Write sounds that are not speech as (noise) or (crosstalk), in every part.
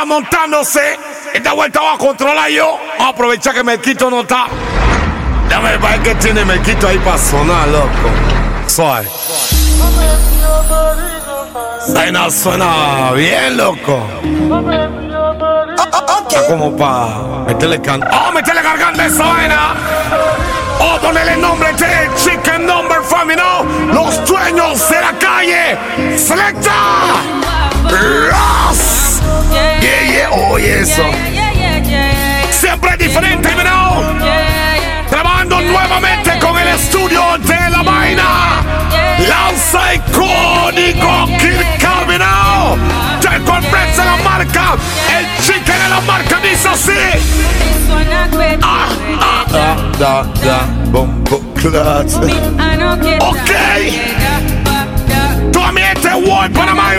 va montándose. Esta vuelta va a controlar yo. Vamos a aprovechar que Melquito no está. Déjame ver qué tiene Melquito ahí para sonar, loco. Vaina suena bien, loco. Está como para meterle can... ¡Oh, meterle garganta esa vaina! ¡Oh, ponele el nombre de Chicken Number Family, ¿no? Los dueños de la calle. ¡Selecta! ¡Ross! Yeah, yeah, oye eso. Siempre diferente, ¿no? Trabajando nuevamente con el estudio de la vaina. Lanza icónico Kirk. Del conference de la marca. El chicken de la marca dice así. Ah, ah, ah, da, da, bombo, clutch. Ok. Tú a mí este World Panamá,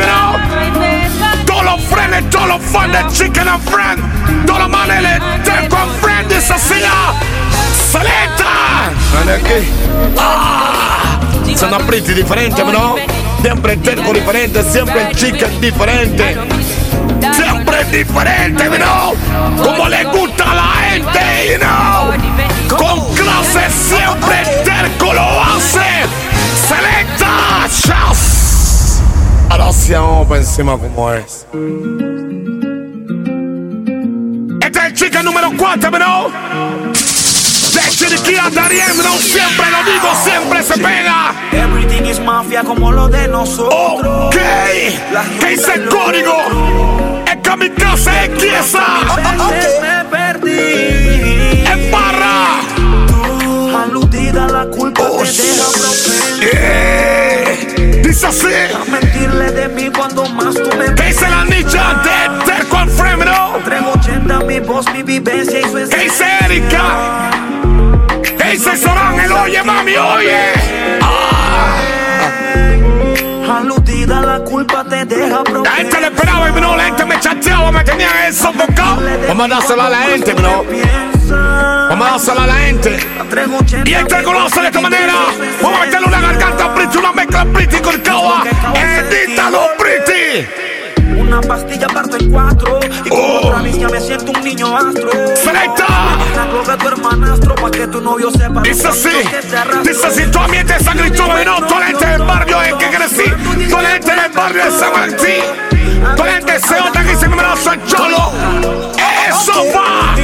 ¿no? Todos los friends, todos los fans de Chicken and Friend. Todos los manes de con Friend dice así. ah. ¡Saleta! Ah, Suena pretty diferente, ¿no? Siempre el terco diferente, siempre el chicken diferente. Siempre es diferente, ¿no? Como le gusta a la gente, you know. Con clase siempre el terco lo hace. Selecta, chas. Ahora sí vamos por encima como es. Este es el chicken número 4, ¿no? De Chiriquí a Darien, ¿no? Siempre lo digo, siempre se pega. Everything is mafia como lo de nosotros. Ok, ¿qué dice el código? Es kamikaze, es quiesa. Me perdí. En barra. Aludida la culpa Oh, te deja propenso Yeah. Dice así. a mentirle de mí cuando más tú me ¿Qué dice la nicha de Terco and Frame, no? Entrego 80 mi voz, mi vivencia y su ¿Qué esencia. dice Erika? ¿Qué dice Során? El oye, mami, oye. Aludida la culpa te deja La gente le esperaba y no, la gente me chateaba, me tenían eso sofocado. Vamos a dárselo a la gente, bro. Vamos a dárselo a la gente. Entrego 80 Y este conoce de esta manera. Vamos a meterle una garganta pretty, una mezcla pretty con cava. Edítalo pretty. Una pastilla parto en cuatro Y como Oh. otra ya me siento un niño astro Selecta. La droga tu hermanastro Pa' que tu novio sepa Dice así, dice así, tu ambiente es San Cristóbal, no, la gente del barrio en que crecí, la gente del barrio de San Martín, la gente de Ceota que se me el cholo, eso va, Tú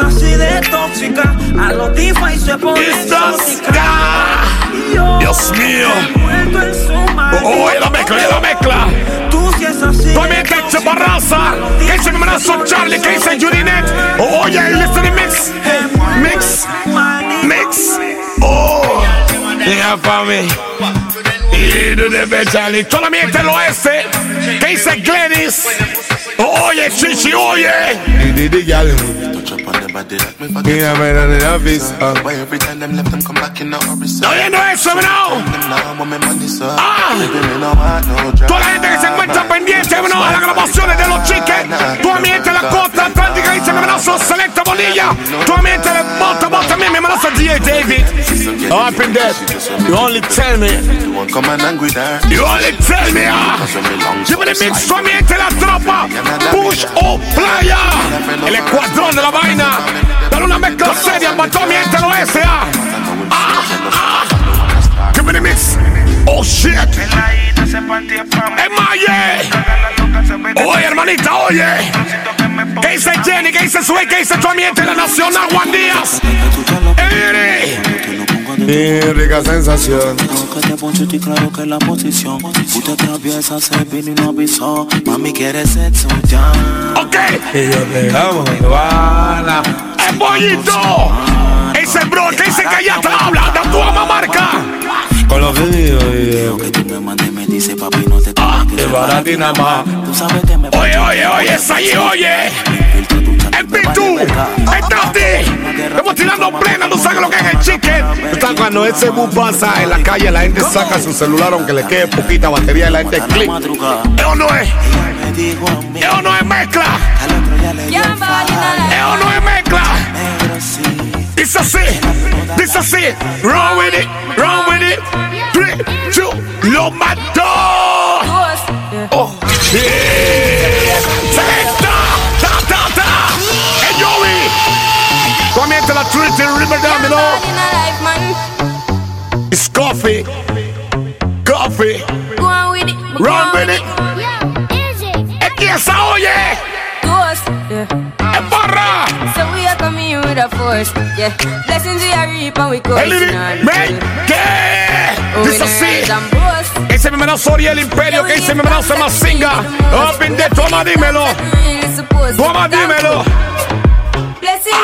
así de tóxica A los DeFi se pone estás exótica. acá. Y yo. Dios mío, envuelto en su magia. oh, oye la mezcla, oye la mezcla, Tú si es así tu ambiente es Chaparraza, que dice mi brazo Charlie, que dice Jurinet, oh, oye, listen mix, mix, mix, oh, yeah, for me. Y de de Charlie, solamente el oeste, que dice Glenis. Oye, chichi, oye. Mira, mira, de la vista. ¿Está oyendo eso, bro? Ah. Toda la gente que se encuentra pendiente, bro, a las grabaciones de los chiques. Tu ambiente de la costa atlántica dice mi brazo selecta bolilla. Tu ambiente de bota, bota también, mi brazo DJ David. Oh, I've been dead. You only tell me. You only tell me, ah. Give me the mix, tu ambiente la tropa. Push o playa. El escuadrón de la vaina. Dale una mezcla seria para tu ambiente lo ese, ah. Ah. Give me the mix. Oh shit. Maye. Oye, hermanita, oye. ¿Qué dice Jenny? ¿Qué dice Sway? ¿Qué dice tu ambiente la Nacional Juan Díaz? Ere. Y rica sensación. Que te poncho y claro que la posición Tú te atraviesas, se vino y no avisó Mami quiere sexo ya Ok. Y yo te amo, bala. ¡El pollito! Ese bro, ¿qué dice que ya te habla? Da tu ama marca. Con los vídeos y Lo que tú me mandes me dice papi no te toques que nada más. Tú sabes que me Oye, oye, oye, es ahí, oye. El Pitu, el Tati. Estamos tirando plena, tú sabes lo que es el chicken. Sabes cuando ese bus pasa en la calle, la gente saca su celular aunque le quede poquita batería y la gente clic. Eso no es, eso no es mezcla. Eso no es mezcla. Dice así, dice así. Run with it, run with it. Oliver down, you know. It's coffee. Coffee. Go on with it. Go Run on with it. Es que esa oye. Ghost, yeah. Es barra. So we are coming with a force, yeah. Blessings we are reap and we El coursing Lili. on. Ven. ¿Qué? Dice así. and boast. Ese mi hermano Soria el imperio. Que dice mi hermano Samasinga. Up in there. Toma, dímelo. Really supposed to Toma, be thankful. dímelo. Blessings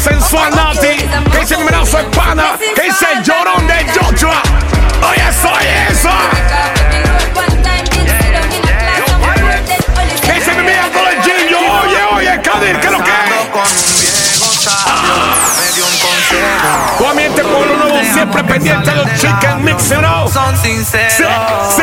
sensual Nati. Que mi hermano soy pana. Que dice el llorón de Joshua. Oye, soy eso. Que dice mi amiga con el Gillo. Oye, oye, Kadir, ¿qué es lo que es? Tu ambiente pueblo nuevo siempre pendiente de los chicken mix, ¿no? Son sinceros. Sí, sí.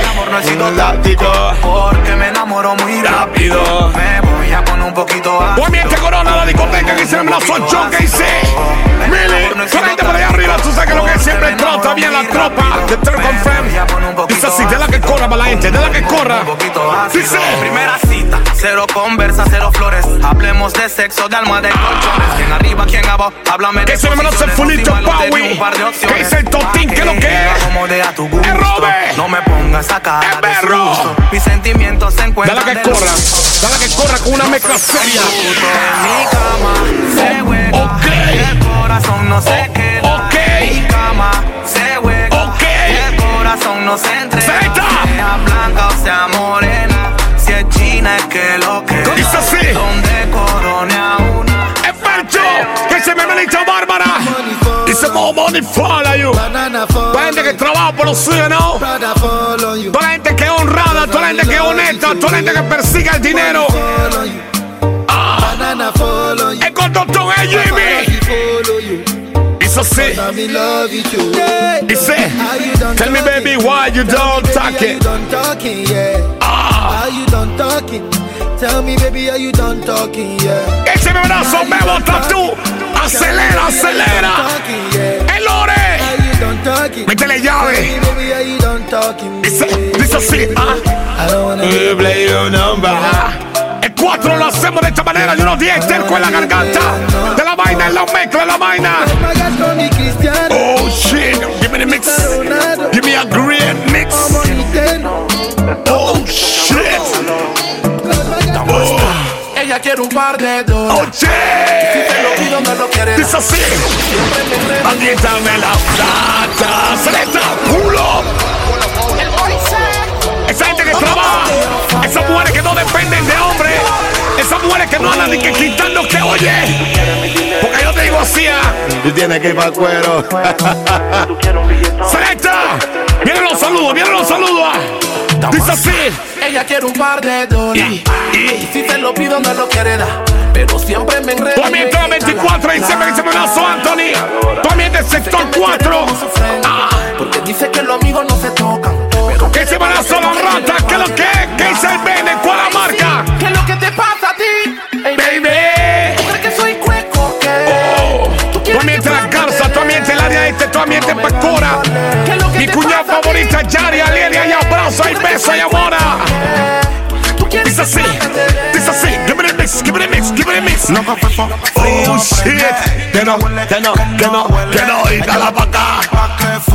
El amor no ha sido táctico porque me enamoro muy rápido. Me voy a poner un poquito ambiente corona la discoteca que mi hermano soy yo. Que dice. Really, con la gente por allá arriba, tú sabes que lo que siempre trota bien la tropa. The third confirm. Dice así, de la que corra para la gente, de la que corra. Un poquito ácido. Dice. Primera cita, cero conversa, cero flores. Hablemos de sexo, de alma, de colchones. Quién arriba, quién abajo, háblame de Que se me conoce fulito de opciones. Que dice el Totín, ¿qué es lo que es? ¡Es Robert! No me pongas a cara ¡Es de perro! susto. Mis sentimientos se De encuentran la que de corra, de la que corra con una mezcla seria. En mi cama se juega. Ok. Corazón no se queda. ok. En mi cama se juega. Ok. El corazón no se entrega. Zeta. Sea blanca o sea morena. Si es china es que lo que. Dice así. Donde una. Es Percho, que se me melita Bárbara. Dice more money follow you. Toda gente que trabaja por los suyos, ¿no? Toda la gente que es honrada, toda la gente que es honesta, toda la gente que persigue el dinero. You. El conductor es Jimmy. Paparazzi follow you. Dice así. Now me love you too. Dice, Are you done tell me talking? baby why you don't Baby, talk Are you it. done talking? Yeah. Ah, Are you done talking? Tell me, baby, are you done talking? Yeah. ese mi brazo me bota tú. Acelera, acelera. Talking, yeah. El Lore. Are you done talking? Métele Tell llave. me, baby, are you done talking? Dice, Yeah. dice así. Ah. I don't wanna be play your number. 4 lo hacemos de esta manera. Y unos 10 terco en la garganta. De la vaina, en la mezcla, la vaina. Oh shit. Give me the mix. Give me a great mix. Oh shit. Oh, Ella quiere un par de dólares. oh shit. Y no me lo quiere Dice así. Aguítame la plata. Seleta, culo. Que no andan ni que quitando que oye. Porque yo te digo así. ah. Tú tienes que ir para cuero. (laughs) Selecta. Vienen los saludos, vienen los saludos. ah. Dice así. Ella quiere un par de dólares. Y, y, Y si te lo pido, me lo quiere dar. Pero siempre me enreda. Tú ambiente la 24 y se me dice Menazo Anthony. Tú ambiente sector 4. Ah, Porque dice que los amigos no se tocan. Pero que se Menazo la rata. ¿Qué es lo que es? ¿Qué dice el Bene? ¿Cuál la marca? ¿Qué es lo que te pasa a ti? Baby. ¿Tú crees que soy cueco? Oh. ¿Tú Tú la Garza. Tú ambiente el área este. Tú ambiente Pacora. ¿Qué es lo que Mi cuñada favorita, Yari, Alelia y abrazo y beso y amora. ¿Tú quieres Dice así. Dice así. Give me the mix. Give me the mix. Oh shit. Que no, que no, que no, que no. Y dala pa' acá.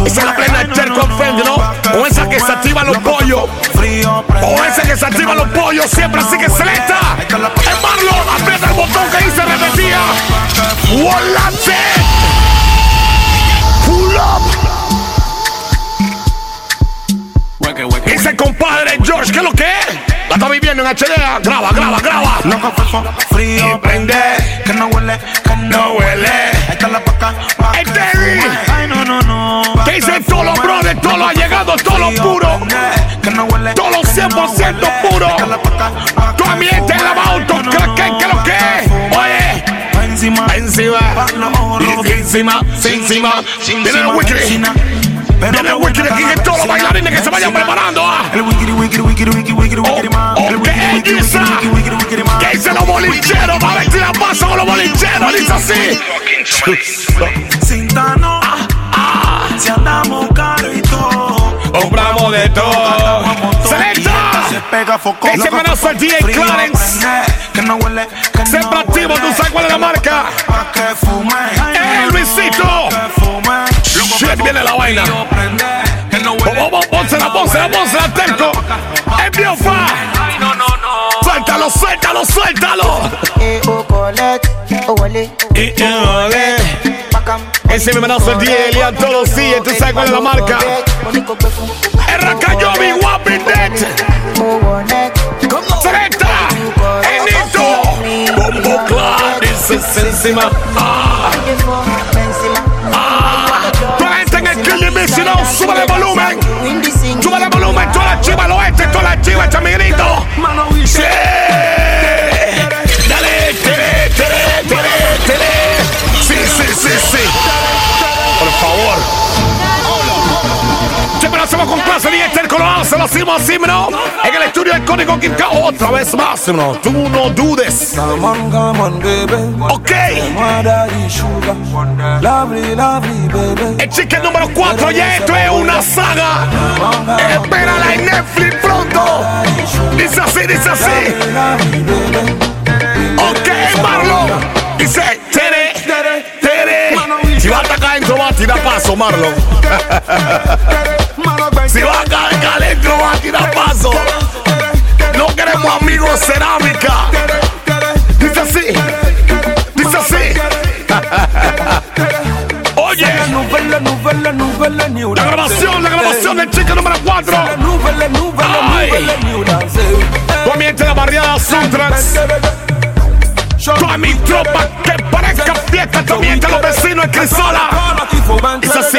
Esa es la plena de Cher con Fendi, ¿no? O esa que se activa los pollos. O esa que se activa los pollos siempre, así que selecta. El Marlon, aprieta el botón que dice repetía. Volante. Pull up. El compadre George, ¿qué es lo que es? La está viviendo en HD. Graba, graba, graba. Frío, Y prende. que no huele, que No huele. Ahí está la paca. Terry. Ay, no, no, no. Que dice todos los brothers, todos los allegados, todos los puros. Que no huele. Todos los 100% puros. Tu ambiente en la auto, ¿qué lo que, lo que? Oye. Encima, Encima, encima, encima, preparando. ah. El wikiri, wikiri, wikiri, wikiri, wikiri, wikiri, ma. Oh, El oh, wikiri, ¿qué wikiri, wikiri, wikiri, wikiri, ma. ¿Qué dicen los bolicheros? Va a ver si la pasa con los bolicheros, dice así. Cintano, si andamos caro y todo. Compramos de todo. ¡Selecta! Se pega foco. Ese manazo al 10 huele. Siempre activo, tú sabes cuál es la marca. Que. ¡Eh, Luisito! Shit, viene la vaina. Pónsela, pónsela, pónsela, terco. Es biofa. Suéltalo, suéltalo, suéltalo. Ese me mandazo el día, Elian, todos los días. Tú sabes cuál es la marca. Errakayobi, Wapping Dead. Selecta. Enito. Bombo Clan. Dice encima. Ah. Si no, súbele el volumen. Súbele el volumen. Toda la chiva al oeste, toda la chiva, echa mi grito. Sí. Dale, tere, tere, tere, tere. Sí, sí, sí, sí. Por favor. Lo hacemos con este lo hace, lo hacemos así, ¿no? En el estudio del Código Quinca, otra vez más, ¿no? Tú no dudes. Come on, come on, baby. Ok. Daddy sugar. Lovely, lovely, baby. El chicken número 4 ya esto es una saga. Espérala en Netflix pronto. Dice así, dice así. Ok, Marlon. Dice, tere, tere. Si va a atacar adentro, va a tirar paso, Marlon. (laughs) Si va a caer No queremos amigos cerámica. Dice así. Dice así. (laughs) Oye. La grabación, la grabación del chico número 4. Nouvelle, nouvelle, Ay. nouvelle, new dance. Comienza la barriada Suntrax. Toda mi tropa que parezca fiesta. Comienza los vecinos en Crisola. Es así.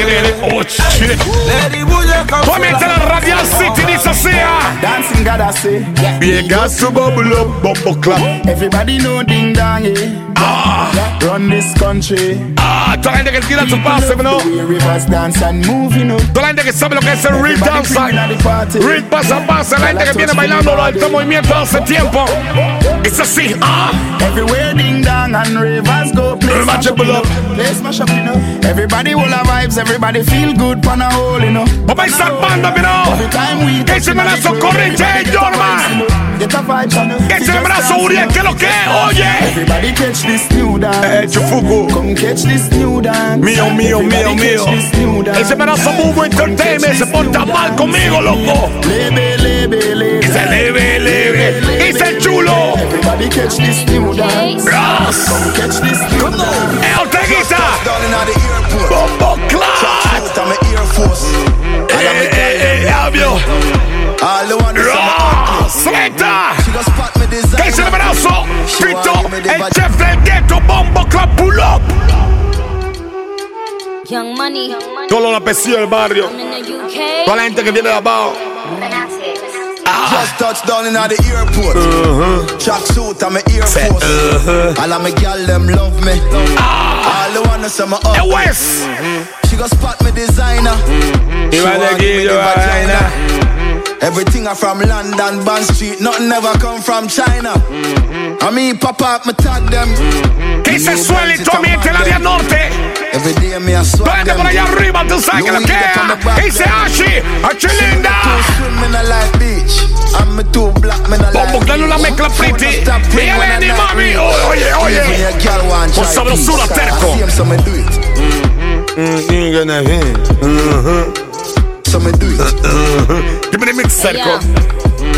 También tiene. Oh shit. Lady Bougie, come Comienza la Radial City. Dice así. Dancing God I say Big as to bubble up, bubble clap. Everybody know ding dong yeah Ah. Run this country Ah. La gente que tira su pase, ¿no? We rivers dance and move you know la gente que sabe lo que es el real dance. Real pasa pasa. La gente que viene bailando este movimiento hace tiempo. Es así. Ah. Everywhere ding dong and rivers go play Mash it up. Play smash up you know Everybody will have vibes Everybody feel good pan a hole you know a estar banda, Every time we Que se me la socorre, Jay Jorman. Get a vibe you know Que brazo, Uriel, que lo que oye. Everybody catch this new dance Eh, Chufuku. Come catch this new dance Mío, mío, mío, mío. catch this new dance. Ese brazo Mubo Entertainment se porta mal conmigo, loco. Lebe, lebe, lebe Dice leve, leve. Dice chulo. Everybody catch this new dance Ras. Come catch this new dance Eh, Orteguita. Fito, el chef del ghetto. Bombo Clan pull up. Young money, Todo la pesía del barrio. I'm in the UK. Toda la gente que viene de abajo. Ah. Just touched down in the airport. Uh-huh. Track suit, I'm Air Force. Uh-huh. All of my gal them love me. Ah. All the one say me El up. West. Mm-hmm. She go spot me designer. Y va de aquí, yo vaina. Everything I from London, Bond Street, nothing ever come from China. Mm-hmm. I mean, pop up, me tag them. Que se suele y tu ambiente el área norte. Every day me a Toda swag la gente them. por allá arriba, tú sabes que lo que es. Dice Ashi, Achilinda. Too swim in a light beach. I'm me too black, me not Bombo like Clan una beach. mezcla pretty. Phone stop ring Mira, when I Lenny, knock mami. me. Oye, Even oye. your girl want Con try sabrosura, peace. terco. I see 'em, so me do it. So me do it. Give me the mix, Cerco.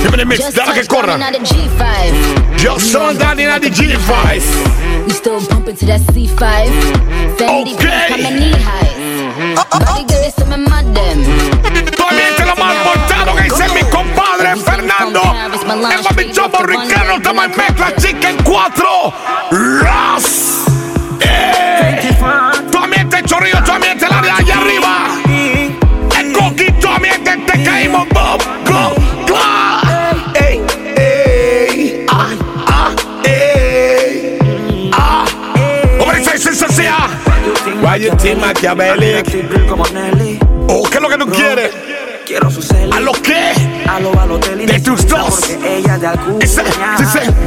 Give me the mix, Just dale que touched down corra. in the G5. Yo soy Danny Daddy G5. We still pumping to that C5. Fendi Okay. coming knee high. Body good, it's some mud them. Tu ambiente lo más portado que dice mi compadre Fernando. El mami chopo Ricardo, estamos en mezcla chicken 4. Ras. Eh. Tu ambiente chorrillo, tu ambiente la Como Nelly. Oh, ¿qué es lo que tú quieres? Quiero su cel. ¿A lo qué? A lo Balotelli De tus dos. Ella de Alcudia. Ese.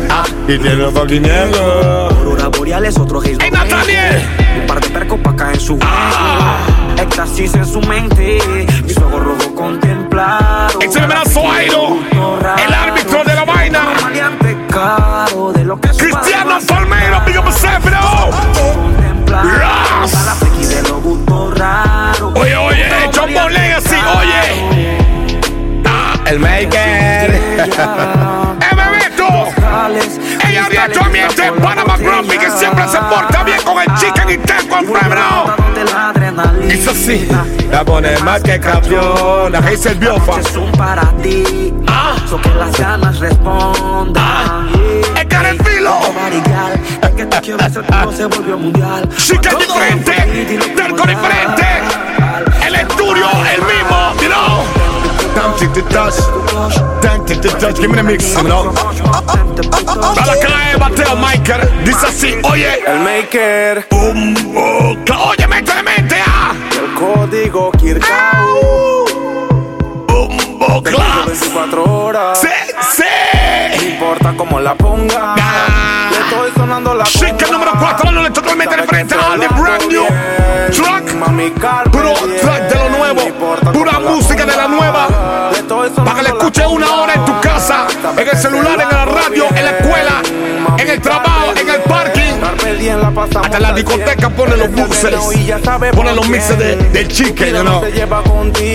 Ah, y tiene fucking negro. Aurora Boreales, otro gays. ¡Ey, Natalie! Un par de percos pa' acá en su Ah. Éxtasis en su mente. Mis ojos rojos contemplan templado. Ese brazo Airo, el árbitro de la vaina. Cristiano Palmeiro, Ella directamente Panama Grumpy que siempre se porta bien con el chicken y te con bro. Eso sí, La pone más que campeona. Ese el biofa. Es un para ti. Ah. So que las ganas respondan. El carefilo. El que te quiero hacer todo se volvió mundial. Chicken diferente. Terco diferente. El estudio, el mismo, know. Tempted to touch. Tempted to touch. Give me the mix, you know. Para caer, bateo, Michael. Dice así, oye. El maker. Bumbo. Oye, métele mente, ah. El código Kirkau. Class. 24 horas. Sí, sí. Cómo la ponga. Le estoy sonando la Chica número 4, no le totalmente diferente al de brand new track. Puro track de lo nuevo. Pura música de la nueva. Para que le escuche una hora en tu casa, en el celular, en la radio, en la escuela, en el trabajo. Hasta en la discoteca pone los buses. Pone los mixes de, de chicken, you know.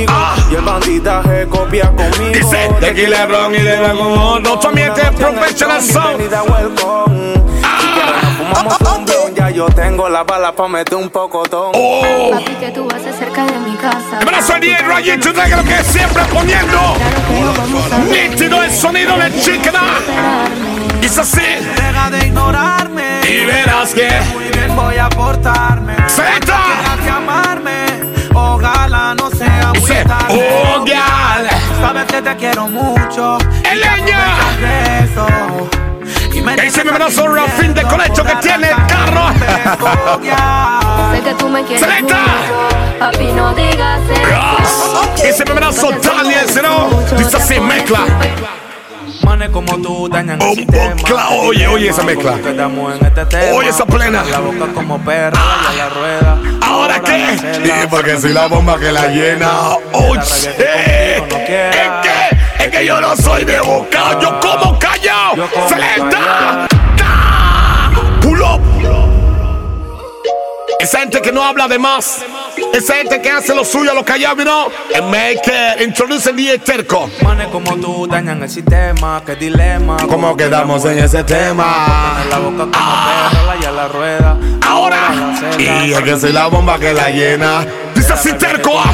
Ah. Y el bandidaje copia conmigo. Dice, de aquí le ron y le dan con otro. También te professional sound. Nos fumamos un blunt, Ya yo tengo la bala pa' meter un pocotón. Oh. Papi, que tú haces cerca de mi casa. El brazo de Diego Rayito de lo que siempre poniendo. Nítido el sonido de chicken. Y es así. Deja de ignorarme. Y verás que Muy bien voy a portarme. Zeta. Dejas de amarme. Ojalá no sea muy tarde. oh, gal. Sabes que te quiero mucho. El me Ese mi brazo Rafín de colecho que tiene el carro. Sé que tú me quieres Selecta. mucho. Papi, no digas eso. Ese mi brazo Daniel, ¿no? Dice así, mezcla. Manes como tú dañan el Oh, sistema. cla- oye, oye esa mezcla. Este. Oye esa plena. La boca como perra y la rueda. ¿Ahora qué? Sí, porque soy la bomba que la llena. Oh, shit. Es que, es que yo no soy de boca, yo como callado. Selecta. Ta. Pull up. Esa gente que no habla de más. Esa gente que hace lo suyo lo callado, you know. And make it. Introduce el DJ Terco. Manes como tú dañan el sistema. Qué dilema. ¿Cómo quedamos en ese tema? En la boca como perra y a la rueda. Ahora. Y es que soy la bomba que la llena. Dice así Terco. ah.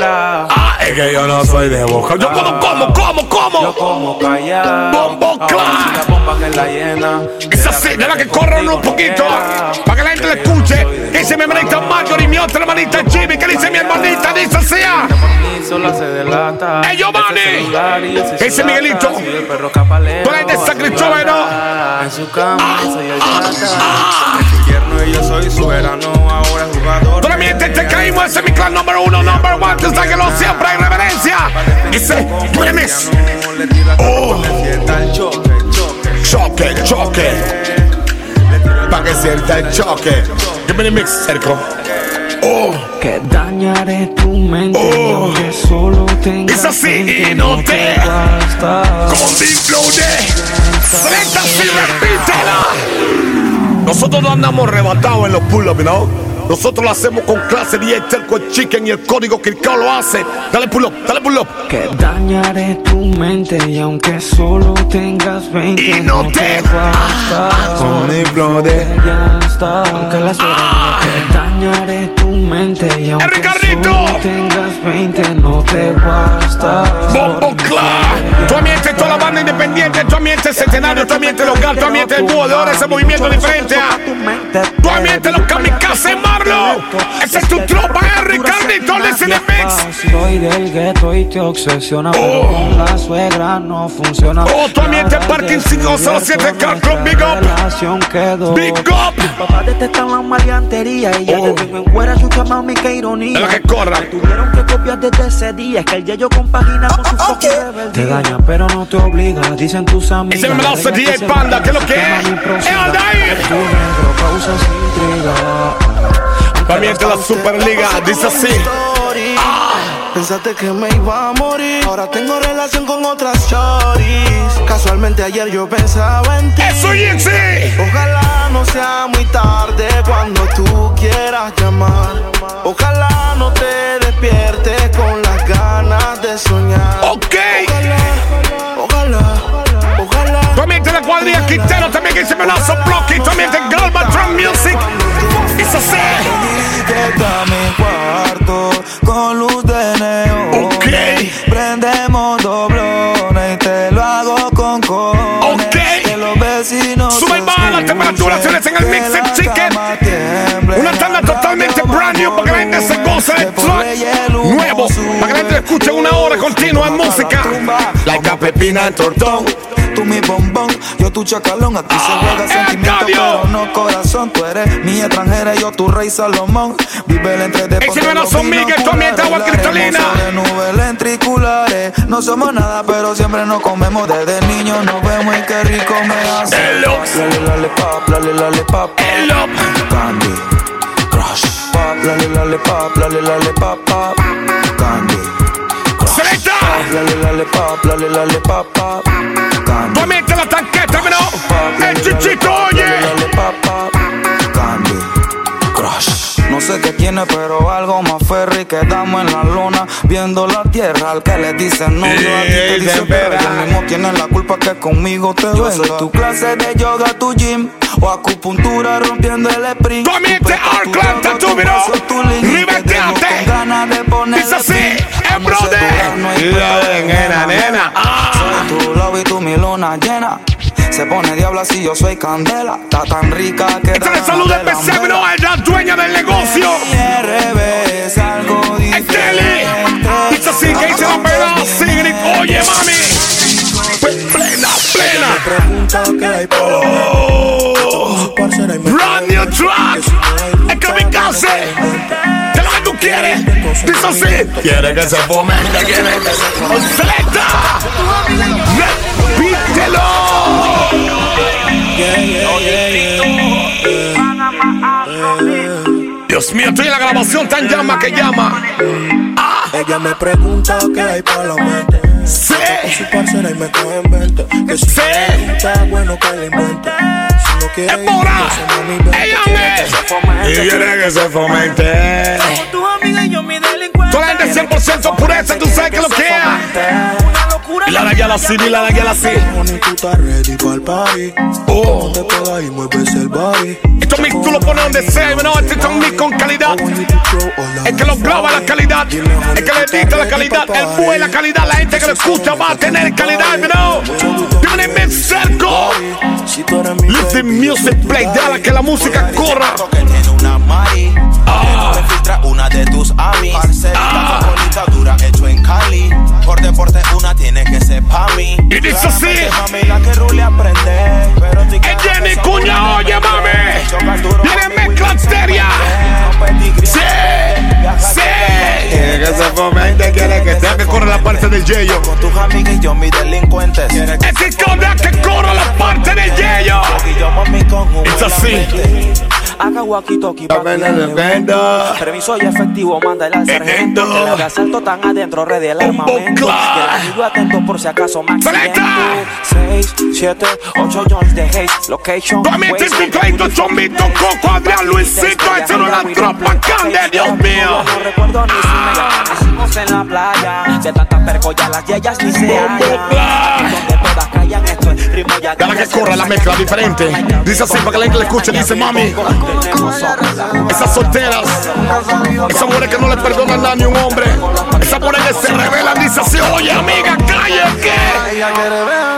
No. Ah, es que yo no soy de boca. Yo como, como, como, Yo como. como callado. Bombo Sí la que la llena. Es así, déjala que corra un poquito para que la gente le escuche. Que dice mi hermanita Marjorie, mi otra hermanita Jimmy, que dice mi hermanita, dice así. ah. Sola se delata. ¡Ey, Giovanni! Ese y ese Ese. Miguelito. Tú eres de San Cristóbal, ¿no? En su cama, yo soy el chata. En su invierno y yo soy su verano. Ahora jugador. Solamente te caímos, ese es mi clan número uno, number one, tú sabes que lo siempre hay reverencia. Remis. Le tira Oh. Choque, choque. Pa' que sienta el choque. Give me the mix, Cerco. Oh, Que dañaré tu mente. Oh. Que solo tengas Es así y no te- con Big Flow de y repítela. Nosotros no andamos arrebatados en los pull-ups, ¿no? Nosotros lo hacemos con clase 10, Terco el Chicken y el código Kirkao lo hace. Dale pull-up, dale pull-up. Que dañaré tu mente y aunque solo tengas 20 Y no te- basta. Con mi flow de- Ya está. Aunque la suerte que dañaré tu mente y aunque solo tengas 20 no te basta. Bombo Clark. Tu ambiente, toda la banda independiente, tu ambiente centenario, tu ambiente local, tu ambiente el dúo de ahora, ese movimiento diferente. ah. Tu ambiente los kamikaze, Marlo. Esa es tu tropa, eh, Ricardito, listen the mix. Soy del gueto y te obsesiona, pero Oh. con la suegra no funciona. Oh, tu ambiente, Parking 507, Car Club, big up. Relación quedó. Big up. Papá detestan la maleantería y ya Oh. te tengo en fuera chucha mami qué ironía. La que corra. Me tuvieron que copiar desde ese día, es que el yeyo compagina con su fucking rebeldía. Te daña pero no te obliga, dicen tus amigas. Ese me lo hace Ella DJ Panda, ¿qué es lo que es? ¡Eh, anda ahí! Tu negro intriga. Tu ambiente, la Superliga, dice así. Ah, Pensaste que me iba a morir. Ahora tengo relación con otras shorties. Casualmente ayer yo pensaba en ti. ¡Eso, Yixi! Ojalá no sea muy tarde cuando tú quieras llamar. Ojalá no te despiertes con las ganas de soñar. Ok. Ojalá, ojalá, ojalá. También te la cuadrilla Quintero, también que se me da bloque, también te Galvatron Music. Llega a mi cuarto con luz de neón. Ok. Prendemos doblones y te lo hago con cojones. Ok. Que los vecinos Sube y baja la temperatura, señores, en el mix de chicken. Una tanda totalmente brand new para que la gente se goce de track nuevo. Para que la gente escuche una hora continua en música. Like a pepina en tortón. Tú mi bombón, yo tu chacalón. Aquí se juega sentimiento, pero no corazón. Tú eres mi extranjera, yo tu rey Salomón. Vive el entre de Ese no son Miguel, mientes agua cristalina. De nubes ventriculares. No somos nada, pero siempre nos comemos. Desde niños nos vemos y qué rico me hace. Lale, lale. Hello. Candy, crush. Pop, lale, lale, pop, lale. Candy, crush. Lale, lale, pop, lale, lale, pop, pop. Candy, Tú mientes la tanqueta, ¿no? pop, El lale, chichito, lale, oye. Sé qué tiene, pero algo más ferry que damos en la luna. Viendo la tierra, al que le dicen no, yo a ti te dicen pero el mismo tiene la culpa que conmigo te Yo soy tu clase de yoga, tu gym. O acupuntura rompiendo el sprint. Tú mientes, Arclan, Tattoo, ¿no? Ribeteate. Dice así, el brother. Nena, nena. Soy tu love y tu mi luna llena. Se pone diabla si yo soy candela. Está tan rica que Esta le saluda especial, ¿no? Es la dueña del negocio. es algo Esteli. Dice así que dice la verdad. Sigrid, oye, mami. Plena, plena. Pregunta que hay Oh. Brand new track. Es que me case. Que lo que tú quieres. Dice así. Quiere que se fomente, quiere que se ¡Selecta! ¡Repítelo! Dios mío, estoy en la grabación tan llama que llama. Ella me pregunta qué hay para la mente. Sí. Con su parcera y me coge en mente. Que si Sí. está bueno que le invente. Si no quiere ¡Es ir, pura! que. ¡Ella Quiere que se fomente. Y quiere que se fomente. Tu amiga y yo mi delincuente. Toda la gente 100% pureza, tú sabes que lo que es. Locura. Y la guía así, y la guía así. Honey, tú estás ready pa'l party. Oh. Te pegas y mueves el body. Esto mix tú lo pones donde sea, no, este es un mix con calidad. El que lo graba la calidad, el que le edita la calidad, el fue la calidad, la gente que lo escucha va a tener calidad, know. Tiene mi cerco. Let the music play, déjala que la música corra. que tiene una mari. Ah. Una de tus amis. Parcerita favorita dura hecho en Cali. Por deporte una tiene que ser pa' mí. Y dice así. Mami, la que rule aprende. Pero claro que Jenny Cuña, oye mami. Tiene mezcla seria. Sí, sí. Quiere que se fomente, quiere que se Deja que corra la parte del yello. Con tus amigas y yo mis delincuentes. Es que corra que corra la parte del yello. y yo mami con un Es así. Haga walkie talkie pa' que le vendo. Permiso y efectivo, manda el sargento. Que haga asalto tan adentro, red el armamento. Que el amigo atento por si acaso me accidento 6, 7, 8 jones de haze. Location, También te waste, Claito, Chomito, Coco, Adrián, Luisito, esa no la tropa cande, Dios mío. No recuerdo ni si me amanecimos en la playa De tantas percollas las yeyas ni se hallan. Donde todas callan esto es ritmo ya Dale que corra la mezcla diferente. Dice así para que la gente le escuche. Dice mami, esas solteras, esas mujeres que no le perdonan nada ni un hombre, esas mujeres que se rebelan. Dice así, oye amiga, calle que.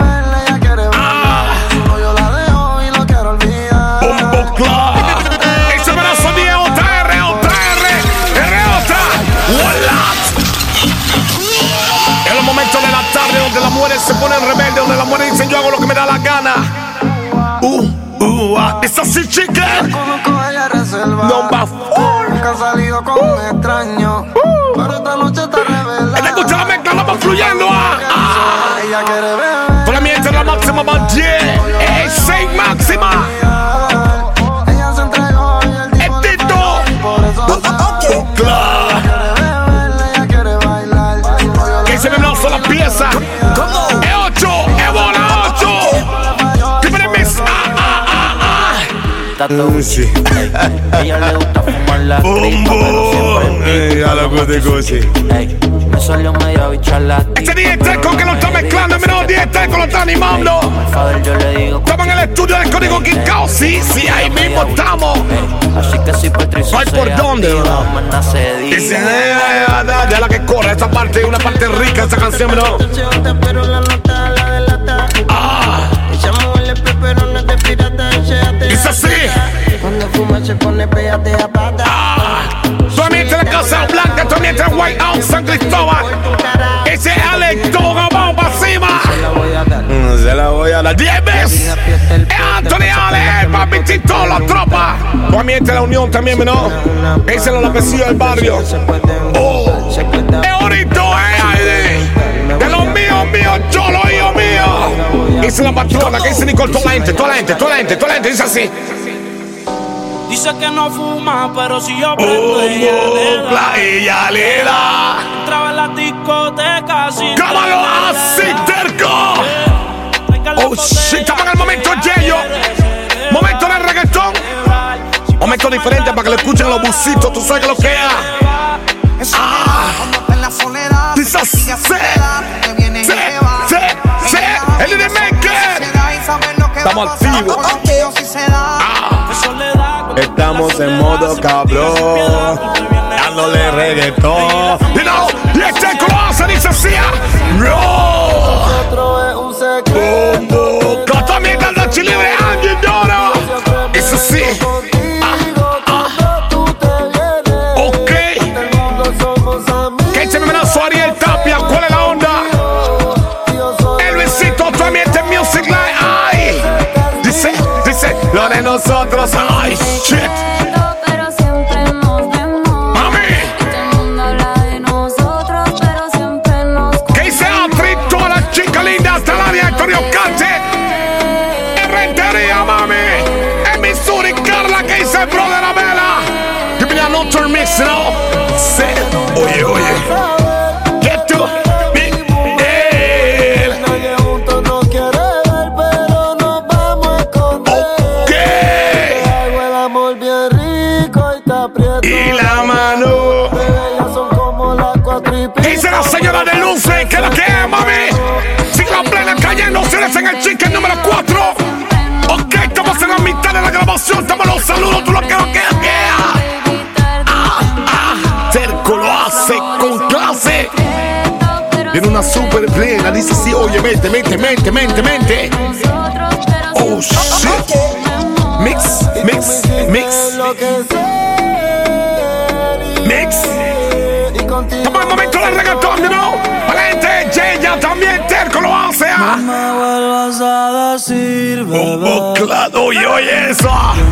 Mujeres dicen yo hago lo que me da la gana. Uh, uh. Es así, chica. Conozco a reserva. Number four. Nunca ha salido con un extraño. Pero esta noche está revelada. Esta escucha la mezcla, vamos fluyendo. Ah, ah. Ella quiere beber. Solamente la máxima más 10. Es 6 máxima. Tatu. Sí. Ella le gusta fumar la Boom, boom. Ey, a lo que. Me salió medio bicha la Este día con que lo está mezclando, menos 10 con lo está animando. Father, yo le digo Estamos en el estudio del Código Quincao, sí, sí, ahí mismo estamos. Así que si Patricio No hay por dónde. Dice, eh, ya la que corre, esta parte, una parte rica de esa canción, ¿no? Dice así. Cuando fuma se pone pégate a pata. Tú mientras la Casa Blanca, tú mientras White House, San Cristóbal. Ese Alex Toga, vamos para encima. No se la voy a dar. 10 veces. Es Anthony Ale, el papi Tito, la tropa. Tú mientras la Unión también, ¿no? Ese es la pesilla del barrio. Oh, es bonito, eh. De los míos, míos, cholo, hijo gente, toda la gente, toda la gente, toda la gente, dice así. Dice que no fuma, pero si yo prendo ella le da. La ella le da. Entraba en la discoteca sin ¡Cámalo así, terco! Oh shit, estamos en el momento yello. Momento de reggaetón. Momento diferente para que lo escuchen los busitos. Tú sabes que lo que es. Ah. Dice así. Sí, sí, Estamos activos. Estamos en modo cabrón. Dándole reggaetón. You know, y este coloso dice así. No. Bombo. Cota mierda de Chile lo de nosotros. Ay, shit. Pero siempre nos vemos. Mami. Todo el mundo habla de nosotros, pero siempre nos ¿Qué dice Atri? Toda la chica linda hasta el área Antonio Cante. En Rentería, mami. En Missouri, Carla, que dice Brother Amela. Give me an altar mix, ¿no? Sí. Oye, oye. Y la mano. Son como pico. Dice la señora de luces, que lo que es, mami. Sigue la plena cayendo, ustedes en el chicken número 4. Ok, estamos en la mitad de la grabación, estamos los saludos, tú lo que lo que que Ah, ah, Cerco lo hace con clase. Tiene una super plena, dice sí, oye, mente, mente, mente, mente, mente. Oh shit. Mix, mix, mix, me vuelvas a decir, Oh, claro, oye, oye eso.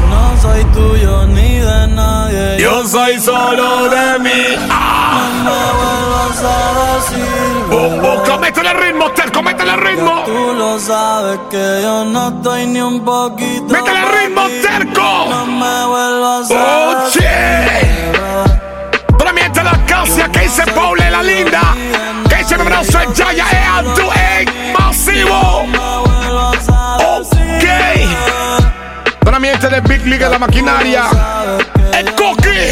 No soy tuyo ni de nadie. Yo soy solo de mí. Ah. me vuelvas a decir, Oh, oh, métele el ritmo, Terco, métele el ritmo. Tú lo sabes que yo no estoy ni un poquito. Métele el ritmo, Terco. No me vuelvas a Oh, decir. shit. Para que dice Paule la linda. Que dice mi brazo es Yaya, es Antu, es masivo. Ok. Para es el Big League de la maquinaria. El Coqui.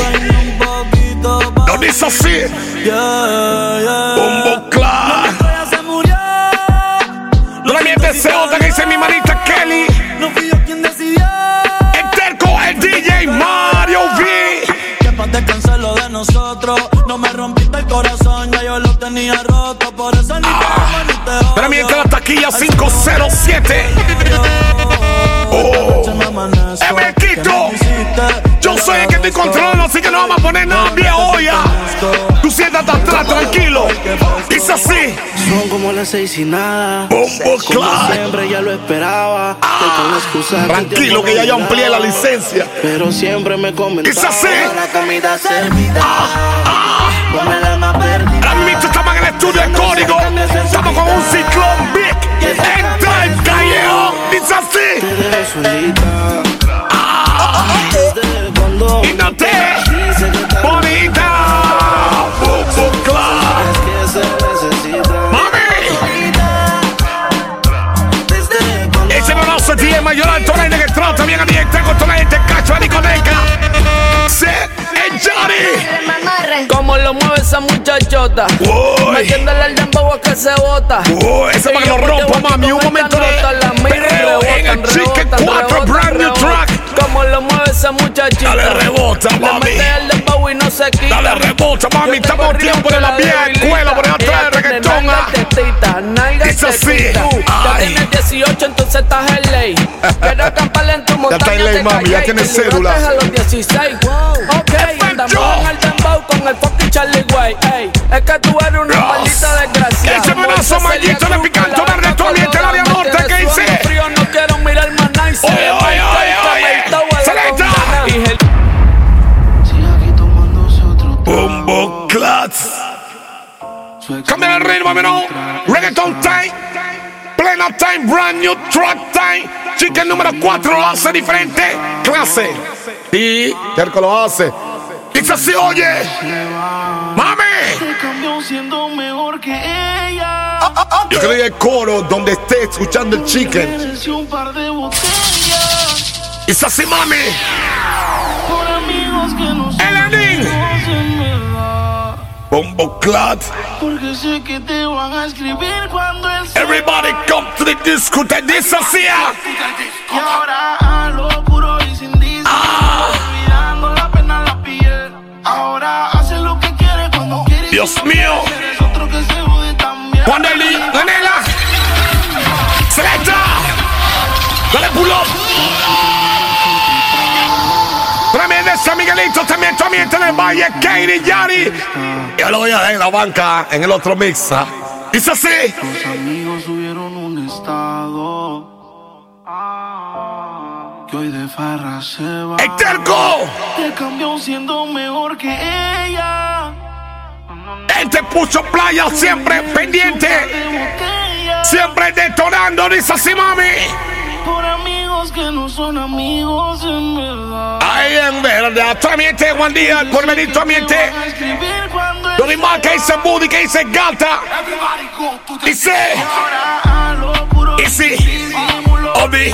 Lo dice así. Bombo Clark. Para este es Seota que dice mi manita Kelly. No fui yo quien decidió. El Terco, el DJ Mario V. Que pa' descansar lo de nosotros. Para mí está la taquilla 507. Oh. Emequito. Yo soy el que estoy controlando, así que no vamos a poner nada viejo ya. Tú siéntate atrás, tranquilo. Dice así. Son como las seis y nada. Bombo Clark. siempre ya lo esperaba. Excusas. Tranquilo que ya yo amplié la licencia. Pero siempre me comentaba. Dice así. La comida servida. Ah, Con el alma perdida. to the código. Estamos con un ciclón big. En time, callejón, dice así. Ah, Es mayor alto que trata bien a mi con toda la gente cacho a discoteca. Se. En Johnny. Como lo mueve esa muchachota. Metiéndole al dembow a que se bota. Uy, ese para que lo rompa, mami. Un momento de perreo en el Chicken 4 brand new track. Como lo mueve esa muchachita. Dale rebota, mami. Le mete el dembow y no se quita. Dale rebota, mami. Estamos a tiempo de la vieja escuela por allá atrás de reggaetón. ah. Dice así. Ya tienes 18, entonces estás en ley. (laughs) Quiero acamparle en tu montaña. está en ley, mami, ya tienes cédula. a los 16. Ok, Ey, es que tú eres una maldita desgracia. Ese brazo maldito de picante verde, tú ambiente el área norte, ¿qué? Frío, no quiero mirar más nice. Oye, oye, oye, oye. Selecta. Bombo Clats. Cambia el ritmo. Reggaeton time. Plena time, brand new track time. Chicken número 4 lo hace diferente. Clase. Y Terco lo hace. Dice así, oye. Siendo mejor que ella. Yo quería el coro donde esté escuchando el chicken. Un par de botellas Dice así, mami. por amigos que no. Bombo Clat. Porque sé que te van a escribir cuando el Everybody come to the disco. Te dice así. ah. Y ahora a lo puro Dios mío. Eli, Ganela. Selecta. Dale pull up. Tremenda esa Miguelito, también, también en el Valle, Katie, Yari. Yo lo voy a dejar en la banca, en el otro mix. ¿ah? Dice así. Los amigos subieron un estado. Que hoy de farra se va. ¡El terco! Te cambió siendo mejor que ella. Él te puso playa siempre pendiente. Siempre detonando, dice así, mami. Por amigos que no son amigos en verdad. Ay, en verdad, también te Juan Díaz, por venir también te. Escribir cuando Lo mismo que dice Buddy, que dice Gata. Dice. Y sí. Obi.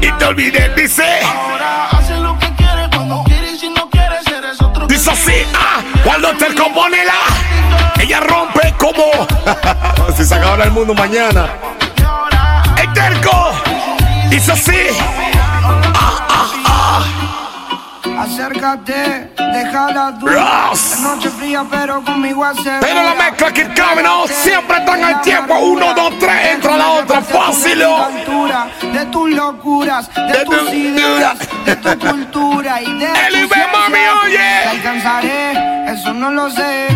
Y te olvides, dice. Ahora hace lo que quiere cuando quiere y no quieres eres otro. Dice así. Ah, cuando te compone la. Ella rompe como. (laughs) si se acabara el mundo mañana. El terco. Dice así. Acércate, deja la duda. Noche fría, pero conmigo hace. Pero la mezcla que cabe, no. Siempre están al tiempo. Uno, dos, tres. Entra la otra. Fácil. de tus locuras, de, tus ideas, de tu cultura y de (laughs) ve, mami, oye. Te alcanzaré, eso no lo sé.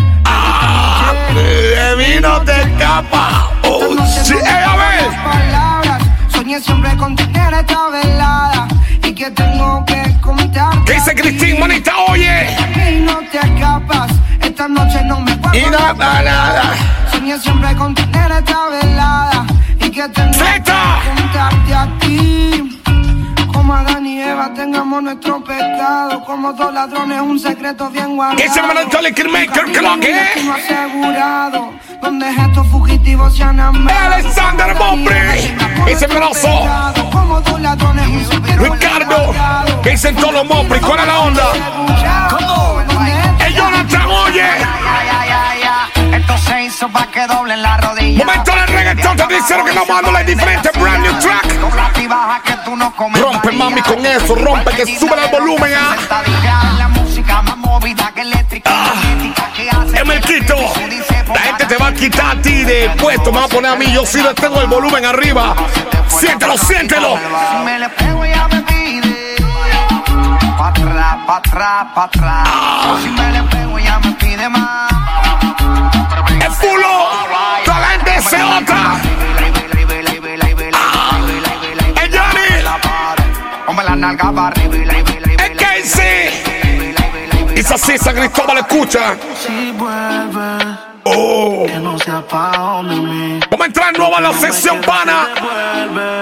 De mí no te escapa. Oh, sí. A ver. Palabras, soñé siempre con tener esta velada y que tengo que contar. ¿Qué dice Cristín, manita? Oye. Y no te escapas, esta noche no me puedo Y nada, nada. Soñé siempre con tener esta velada y que tengo que contarte a ti. Como Adán y Eva tengamos nuestro pecado, como dos ladrones un secreto bien guardado. ¿Qué se llama el Liquormaker? ¿Qué lo que asegurado, donde estos fugitivos se han amado. Alexander Mombri. Ese brazo. Como dos ladrones un Ricardo. ¿Qué dicen todos los Mombri? ¿Cuál es la onda? El Jonathan, oye. Esto se hizo pa' que doblen la dicen que nos mando la diferente brand new track. Rompe, mami, con eso. Rompe, que sube el volumen. ah. Hace Es Melquito. La gente te va a quitar a ti de puesto. Me va a poner a mí. Yo sí le tengo el volumen arriba. Siéntelo, siéntelo. Pa' atrás, pa' atrás, pa' atrás Si me le pego ya me pide más nalga para arriba y la- así, San Cristóbal escucha. Si vuelves, Oh. que no sea. Vamos a entrar nueva a la sección pana.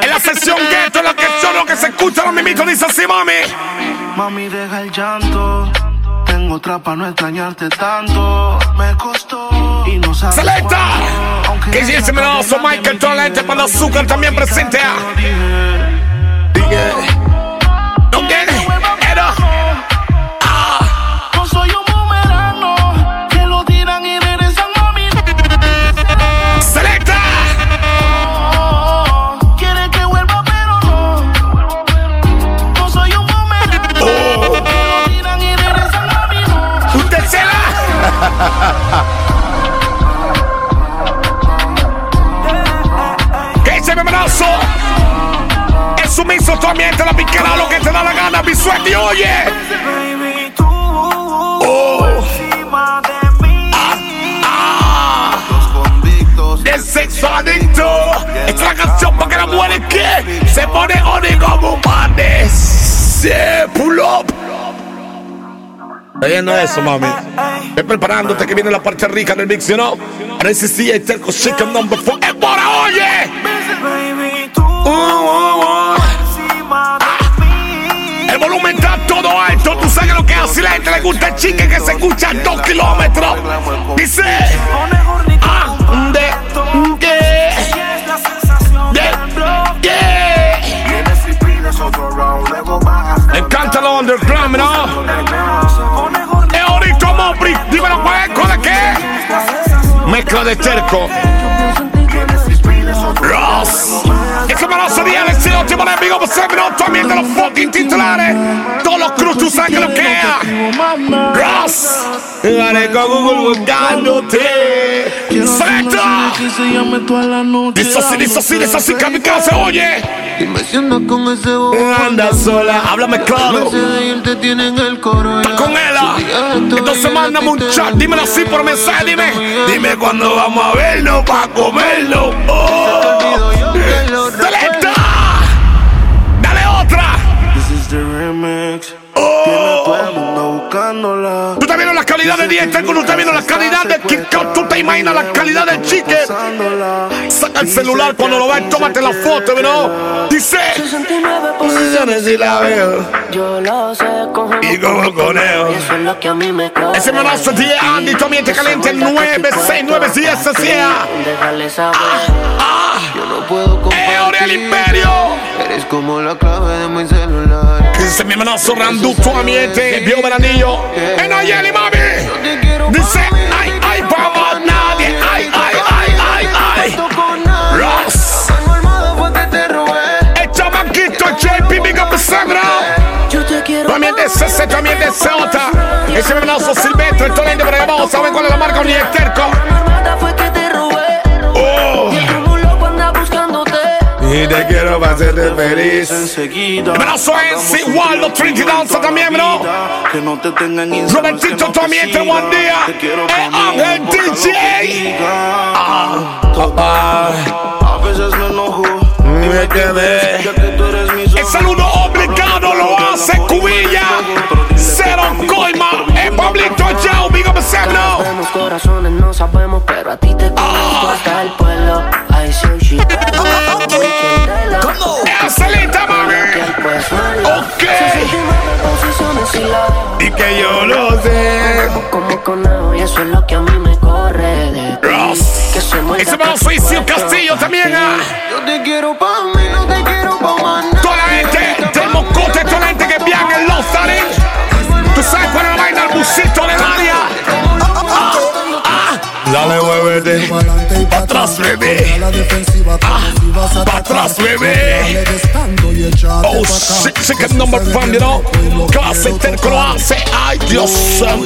En la sección ghetto, en la que solo que se escucha los mimitos, dice así, mami. Mami, deja el llanto. Tengo otra pa' no extrañarte tanto. Me costó y no sabes ¡Selecta! cuánto. Aunque Que dice meloso Michael, toda la gente para azúcar también presente. ah. Dije. ¿Qué dice mi amenazo? Es sumiso, tú miente, la piquera, lo que te da la gana, mi suerte, oye. Oh. encima de mí. Ah, ah. De sexo adicto. Esta es la canción para que la muere que se pone oni como un pan de. Se pull up. Está viendo eso, mami. Ve preparándote que viene la parte rica del mix, you know. Ahora sí sí, el terco chicken number four. ¡Es para oye! Uh, uh, uh. de. El volumen está todo alto. Tú sabes lo que hace la gente le gusta el chique que se escucha a dos kilómetros. Dice. Ah, de. Es sensación De. Me encanta lo underground, ¿no? Mezcla de terco. Ross. Ese manoso día el estilo último enemigo, pues siempre no también de los fucking titulares. Todos los cruz, tú sabes que lo que es. Ross. Vale con Google buscándote. Selecta. se la. Dice así, dice así, dice así, kamikaze, oye. Dime si andas con ese bobo. Anda sola. Háblame claro. Te el coro. Está con ella. Entonces mándame un chat, dímelo así por mensaje, dime. Dime cuándo vamos a vernos para comerlo. Oh. Tú estás viendo la calidad de diente, tú estás viendo la calidad de Kit Kat, tú te imaginas la calidad del chique. Saca el celular cuando lo ves, tómate la foto, ¿no? Dice. 69 Posiciones si la veo. Yo lo sé, Y como conejo. Eso es lo que a mí me corre. Ese manazo de Andy, tu ambiente caliente, 96910 sea. Déjale saber. Yo no puedo eh, Oriel compartir. Imperio. Eres como la clave de mi celular. Dice mi manazo Randu, tu ambiente, vio veranillo. En Ayeli, mami. Dice, ay, ay, vamos, nadie. Ay, ay, ay, ay, ay. Ross. El chamaquito, JP, big up quiero. También de CC, también de Ceuta. Ese manazo Silvestre, el torrente por ahí abajo. ¿Saben cuál es la marca? Ni el terco. Te quiero para hacerte feliz. Enseguida. Brazo es igual, los Trinity Danza también, bro. Que no te tengan Robertito, tu te buen día. Te quiero Eh, Ángel DJ. Ah, A veces me enojo. me quedé. El saludo obligado lo hace Cubilla. Cero coima. El Pablito Yao, big up. Sabemos corazones, no sabemos, pero a ti te conozco hasta el pueblo. I see (laughs) you Celita, mami. Ok. y que yo lo sé. como conejo y eso es lo que a mí me corre de ti. Ross. Que se muerda Ese mano Suicio Castillo también, ah. Yo te quiero pa' mí, no te quiero pa' más. Toda la gente del Mocote, toda la gente que viaja en Los Tarín. Tú sabes cuál es la vaina, el busito de área. Ah, ah. Dale, muévete. Atrás, bebé. Ah, atrás, bebé. Oh, shit, chicken number one, you know. Clase terco lo hace. Ay, Dios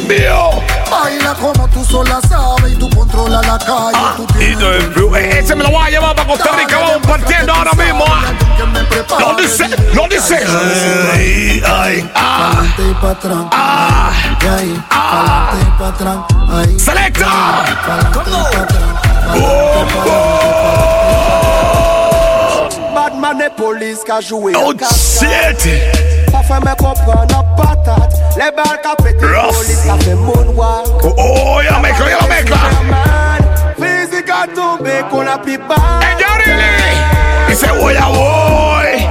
mío. Baila como tú sola sabes y tú controlas la calle. Ah, y no es blue. Eh, Ese me lo voy a llevar para Costa Rica. Vamos partiendo ahora mismo. ah. Lo dice, lo dice. Ay, ay, ah, ah. Atrás. Ahí, Selecta. Y pa' atrás. Bad man et police ka joué Oh, shit. Ça fait me comprendre patate Les balles ka pété Ross. police ka fait moonwalk Oh, oh, ya mezcla, ya lo mezcla. Man, physique a tombé qu'on a plus bas Ey, Yarili. Dice, voy a voy.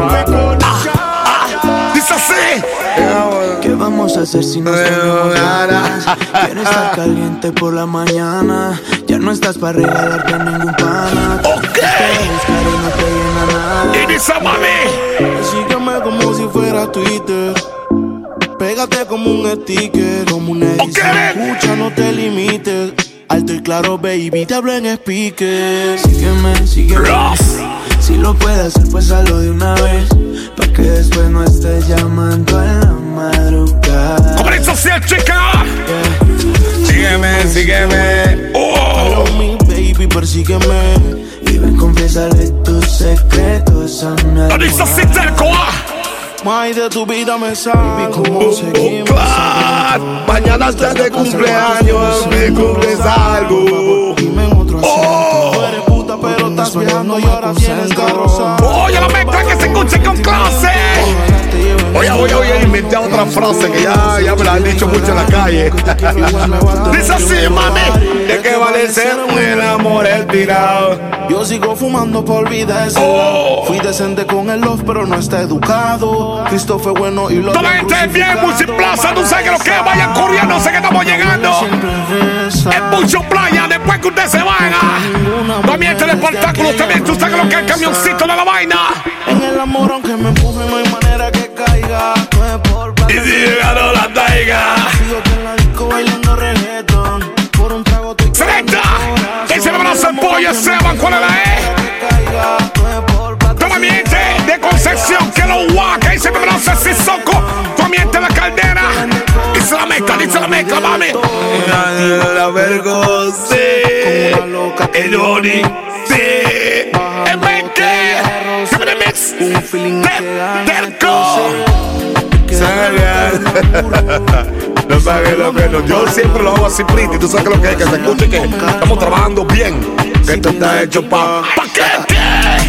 Ah, hacer si tenemos ganas? Quiero estar caliente por la mañana. Ya no estás para regalarte a ningún pana. Ok. Te y no te mami. Sígueme como si fuera Twitter. Pégate como un sticker, como una Ok. escucha, no te limites. Alto y claro, baby, te hablo en speakers. Sígueme, sígueme. Si lo puedes hacer, pues hazlo de una vez. Para que después no estés llamando a la madrugada. Dice así el chica. Sígueme, sígueme. Oh. Me, baby, persígueme. Y Confiésale tus secretos a terco, ah. Más de tu vida me sabe cómo seguimos. Mañana estás de cumpleaños, me cumples algo. Oh. Pero estás viajando y ahora tienes carroza. Oye, la mezcla que se escuche con clase. Oye, oye, oye, inventé otra frase que ya, ya me la han dicho mucho en la calle. (laughs) Dice así, mami. ¿De qué vale ser un amor el tirado? Yo sigo fumando por olvidar ese Oh. Fui decente con el love, pero no está educado. Cristo fue bueno y lo Toda la gente bien, Multiplaza, tú sabes que lo que vayan corriendo, sé que estamos llegando. Es mucho playa después que ustedes se van. ah. También este espectáculo, también tú sabes lo que es el camioncito de la vaina. En el amor, aunque me empuje, no hay manera que caiga. No es por plata. Y si llegaron la taiga. Sigo con la disco bailando reggaeton. Por un trago estoy ¡Selecta! Ese me abraza el pollo, Esteban, ¿cuál es la E? Toma miente de Concepción, que lo guaca. Ese me abraza el Sissoko. Toma la caldera. Dice la mezcla, dice la mezcla, mami. La vergüenza. El Oni. Sí. El 20. Give me No sabes lo que no. Yo siempre lo hago así, pretty. Tú sabes que lo que es que se escuche que estamos trabajando bien. Que esto está hecho pa. ¿Pa qué? ¿Qué?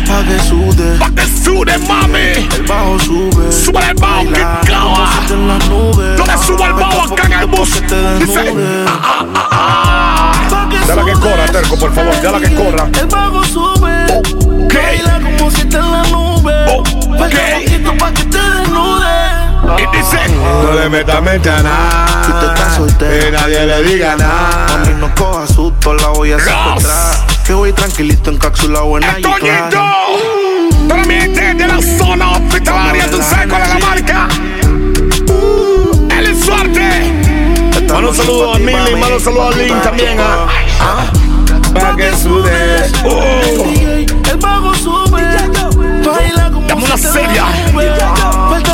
Pa' que sude. Pa' que sude, mami. El bajo sube. Sube el bajo, que nubes. Yo le subo el bajo acá en el bus. Dice. ah, ah, ah, ah. Dale que corra, Terco, por favor. Dale que corra. El bajo sube. Baila como si está en la nube. Falta poquito pa' que te desnude. Y dice. No le metas mente a nada. Si usted está soltero. Que nadie le diga nada. Mami, no coja susto, la voy a secuestrar. Que voy tranquilito en clara. Para mi gente de la zona hospitalaria, tú sabes cuál es la marca. Él es suerte. Mano saludo a Mili, mano saludo a Link también. Ah. Ah. Pa' que sude. El bajo sube. Dame una te seria.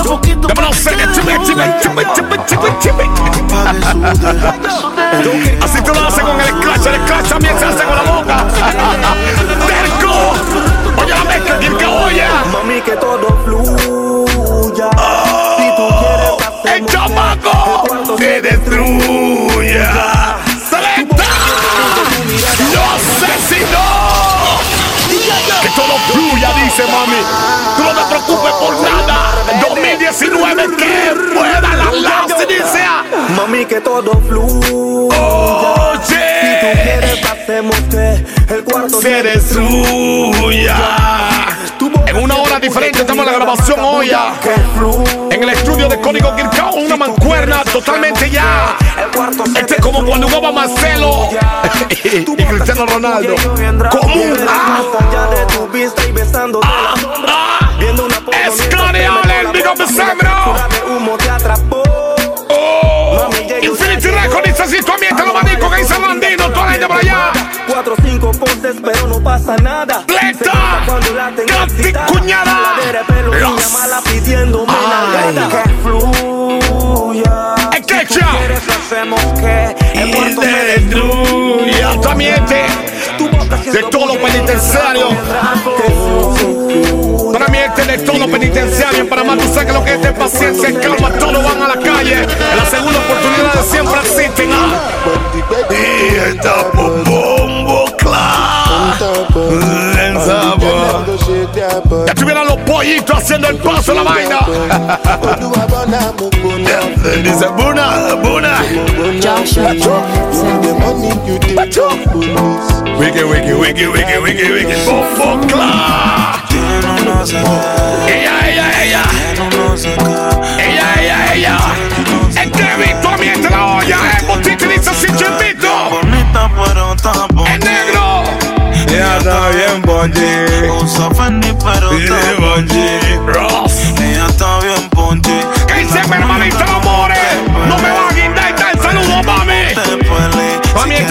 Poquito seria, chipe, chipe, chipe, chipe, chipe, chipe. Así tú lo haces con el scratch, el scratch también se hace con la boca. ¡Terco! Oye la mezcla, bien que oye. Mami, que todo fluya. 2019 que pueda la lazo, dice. Mami, que todo fluya. Si tú Oye, quieres, hacemos que el cuarto se destruya. En una hora diferente estamos en la grabación hoy. En el estudio de Código Kirkao, una mancuerna totalmente ya. Este es como cuando jugaba Marcelo (laughs) y Cristiano Ronaldo. Como un ah, de la ah, Viendo una de humo te atrapó. Oh, Infinity Record dice así, tú ambiente lo manico que dice Landino, toda la gente por allá. Cuatro cinco poses, pero no pasa nada. Nota cuando la tengo cuñada. Los- mala pidiéndome Ay. nalgada. Que fluya. Es que quieres, hacemos que el se destruya tu ambiente de todo lo penitenciario. Para mí este de todo penitenciario en Panamá, tú sabes que lo que es de paciencia y calma, todos van a la calle. En la segunda oportunidad siempre existen. ah. Y está bombo Ya tuvieran los pollitos haciendo el paso la vaina. Dice Buna, Buna. Wiki, wiki, wiki, wiki, wiki, wiki. Bombo Cla. Ella, ella, ella. Ella, ella, ella. El Kevin, tú miente la olla. El botito dice sin chipito. Bonita, pero negro. Ya está bien, Bonji. Usa Fendi, pero Bonji. Ella está bien ponche. Que dice hermanita los amores.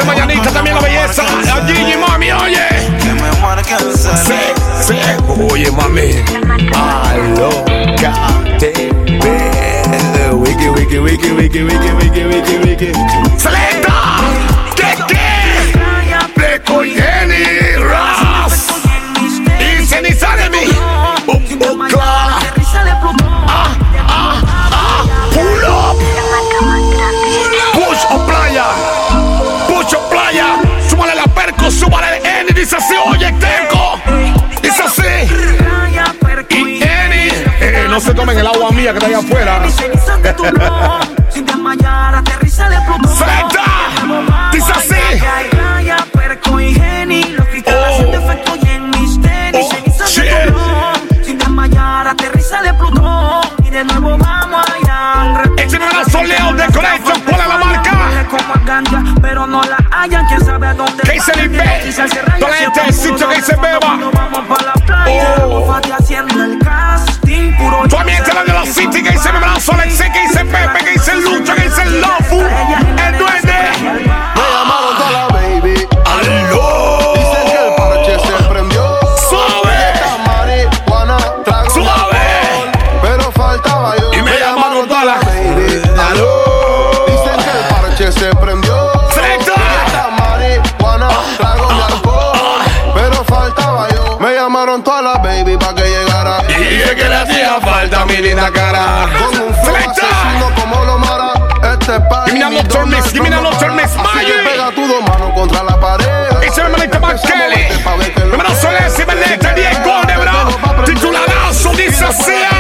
Esta mañanita también la belleza. A mami, oye. Sí, sí. Oye, mami. Alócate. Wiki, wiki, wiki, wiki, wiki, wiki, wiki, wiki. Selecta. Se tomen el agua mía que está allá afuera. Sin desmayar, aterriza de. ¡Frenta! Dice así. Perco y geni. Los cristales haciendo efecto y en mis tenis. Cenizas de Tulón. Sin desmayar, aterriza de Plutón. Y de nuevo vamos allá. Una soleo de Collection, ¿cuál es la marca? Pero no la hallan. Quién sabe a dónde. ¿Qué dice el? Toda la gente del sitio que dice beba. Vamos pa' la playa. Búfate haciendo City que dice mi brazo, Alexi, que dice hacía falta mi linda cara. Con un flow como lo mara. Este es pa' Give me that nocturne mix, give me that mix, Así que Maggie. pega tus dos manos contra la pared. Ese es mi manito más Kelly. Mi brazo le dice Belete, 10 goles, bro. Tituladazo, dice sea.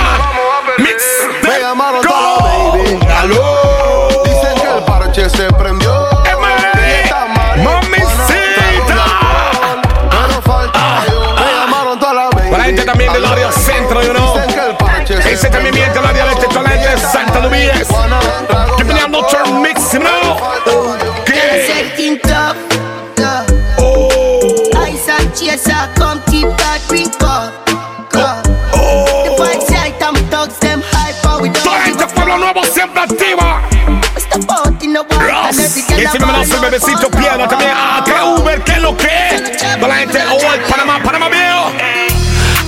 Mix. Me llamaron la. ¡Aló! Dicen que el parche se prendió. Bebecito piedra también. Ah, que Uber, que lo que. Toda la gente, oh, Panamá, Panamá viejo.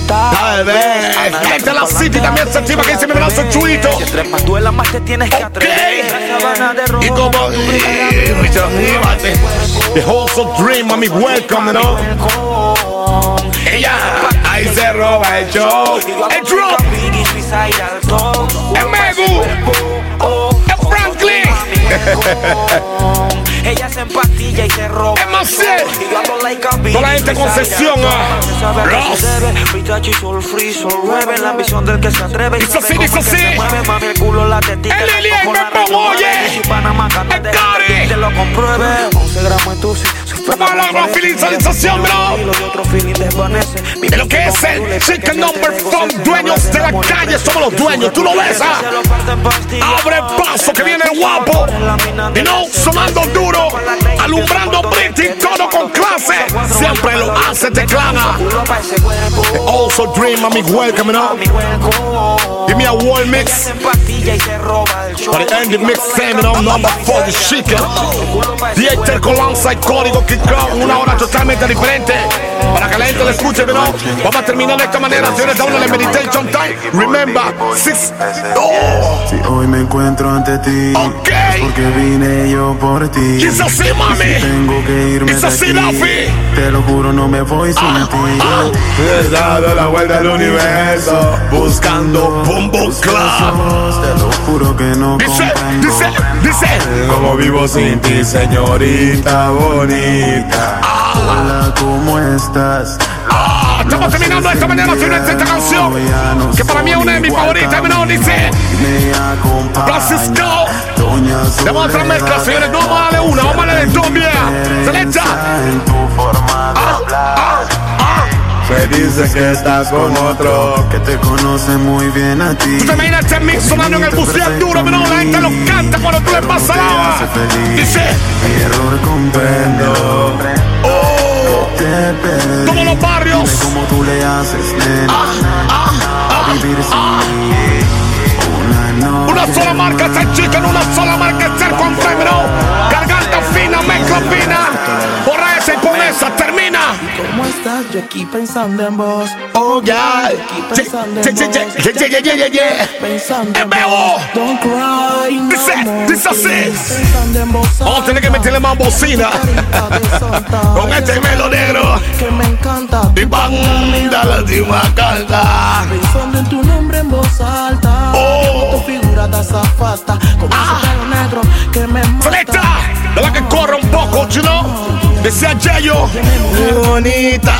Tal vez. Gente la City también se activa. Que dice mi brazo chuito. Entre más duela, más te tienes que atrever. Y como. The Wholesome Dream, mami, welcome, ¿no? Ella, ahí se roba el show. El drop. El Megu. El Franklin. (laughs) Ella se empastilla y se roba. Es más Toda la gente con sesión. ah. Nueve. La ambición del que se atreve. Dice así, dice así. Mueve más el culo, la tetita. El Lili, con el la Pepo, regla, oye. Si Panamá, cándate, El Cari. Te lo compruebe. 11 gramos en tu a la rafilización, bro. De lo que es el chicken number from dueños de la calle, somos los dueños, tú lo ves, ah. Abre paso que viene el guapo. Y no sonando duro, alumbrando British, todo con clase. Siempre lo hace Teclana. Also dream, mami, welcome, ¿no? Give me a wall mix. Para el ending mix, same, ¿no? Number 4, the chicken. Dieter Colanza y código Kick una hora totalmente diferente. Para que la gente lo escuche, ¿no? Vamos a terminar de esta manera, señores, damos la meditation time. Remember, six. Oh. Si hoy me encuentro ante ti, es porque vine yo por ti. Dice así, mami. si tengo que irme de así, aquí, Lafi. te lo juro no me voy sin ti. He dado la vuelta al universo, buscando Boom Club. Te lo juro que no Dice, comprendo dice, dice. cómo vivo sin ti, señorita bonita. Hola, ¿cómo estás? Ah, estamos terminando esta manera, señores, esta canción. Que para mí es una de mis favoritas, ¿no? Dice. Francisco. Damos otra mezcla, señores. No vamos a darle una, vamos a darle dos, vieja. Selecta. Me dice que estás con otro que te conoce muy bien a ti. Tú te imaginas este mix sonando en el buceo duro, pero la gente lo canta cuando tú le pasas. Dice. Mi error comprendo. Perdí. Todos los barrios. Dime cómo tú le haces, nena. a vivir sin mí. Una sola marca, este chicken, una sola marca, este con premio. Yo aquí pensando en vos. Oh, yeah. Aquí pensando en vos. Pensando en vos. Don't cry, dice así. Vamos a tener que meterle más bocina. (laughs) Con este melo negro. Que me encanta. Y banda la última carta. Pensando en tu nombre en voz alta. Oh. Tu figura de azafata. Con ese pelo negro que me mata. Decía Yayo. Muy bonita.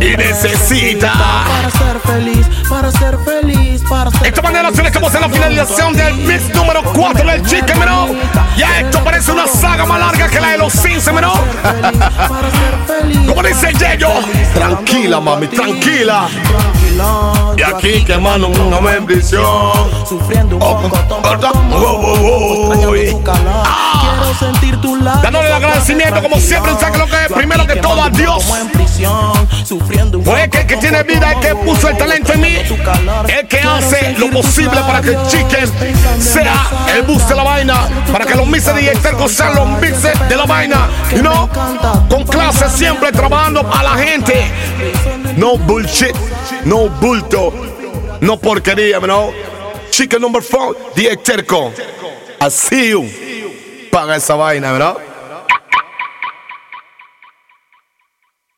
Y necesita. Para ser feliz, para ser feliz. De esta manera se estamos en la finalización del mix número 4 del Chicken Menor. Ya esto parece una saga más larga que la de los Sims Menor. Como dice Yeyo, tranquila mami, tranquila. Y aquí quemando una bendición. Sufriendo un Oh, poco. Oh, oh, oh, Dándole el agradecimiento como siempre, ¿sabes lo que es? Primero que todo a Dios. Fue que el que tiene vida, el que puso el talento en mí, el que hace lo posible para que Chicken sea el bus de la vaina, para que los mixes de Terco sean los mixes de la vaina, y no con clase siempre trabajando a la gente. No bullshit, no bulto, no porquería, no. Chicken number four, DJ Terco. Así, paga esa vaina, ¿verdad?